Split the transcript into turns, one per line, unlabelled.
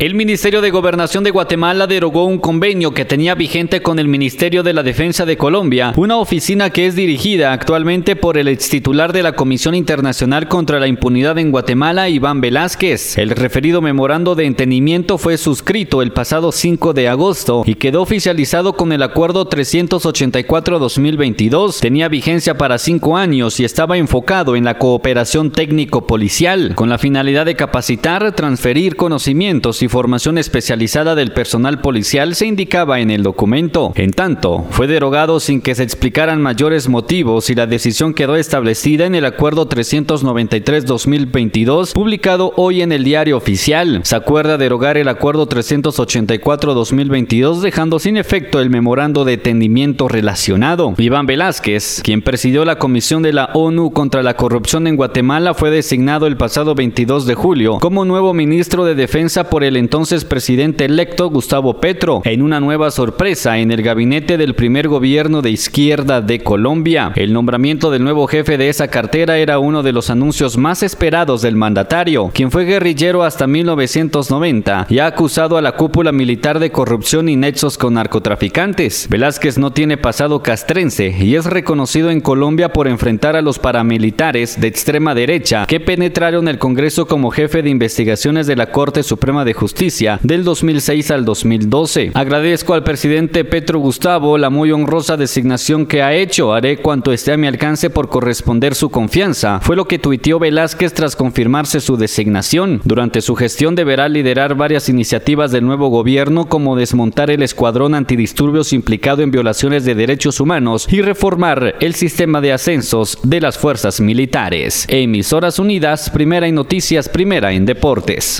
El Ministerio de Gobernación de Guatemala derogó un convenio que tenía vigente con el Ministerio de la Defensa de Colombia, una oficina que es dirigida actualmente por el ex titular de la Comisión Internacional contra la Impunidad en Guatemala, Iván Velázquez. El referido memorando de entendimiento fue suscrito el pasado 5 de agosto y quedó oficializado con el Acuerdo 384-2022. Tenía vigencia para cinco años y estaba enfocado en la cooperación técnico-policial, con la finalidad de capacitar, transferir conocimientos y formación especializada del personal policial se indicaba en el documento. En tanto, fue derogado sin que se explicaran mayores motivos y la decisión quedó establecida en el Acuerdo 393-2022 publicado hoy en el Diario Oficial. Se acuerda derogar el Acuerdo 384-2022 dejando sin efecto el memorando de entendimiento relacionado. Iván Velázquez, quien presidió la Comisión de la ONU contra la Corrupción en Guatemala, fue designado el pasado 22 de julio como nuevo ministro de Defensa por el entonces presidente electo Gustavo Petro en una nueva sorpresa en el gabinete del primer gobierno de izquierda de Colombia. El nombramiento del nuevo jefe de esa cartera era uno de los anuncios más esperados del mandatario, quien fue guerrillero hasta 1990 y ha acusado a la cúpula militar de corrupción y nexos con narcotraficantes. Velázquez no tiene pasado castrense y es reconocido en Colombia por enfrentar a los paramilitares de extrema derecha que penetraron el Congreso como jefe de investigaciones de la Corte Suprema de Justicia Justicia del 2006 al 2012. Agradezco al presidente Petro Gustavo la muy honrosa designación que ha hecho. Haré cuanto esté a mi alcance por corresponder su confianza. Fue lo que tuiteó Velázquez tras confirmarse su designación. Durante su gestión deberá liderar varias iniciativas del nuevo gobierno como desmontar el escuadrón antidisturbios implicado en violaciones de derechos humanos y reformar el sistema de ascensos de las fuerzas militares. Emisoras Unidas, primera en noticias, primera en deportes.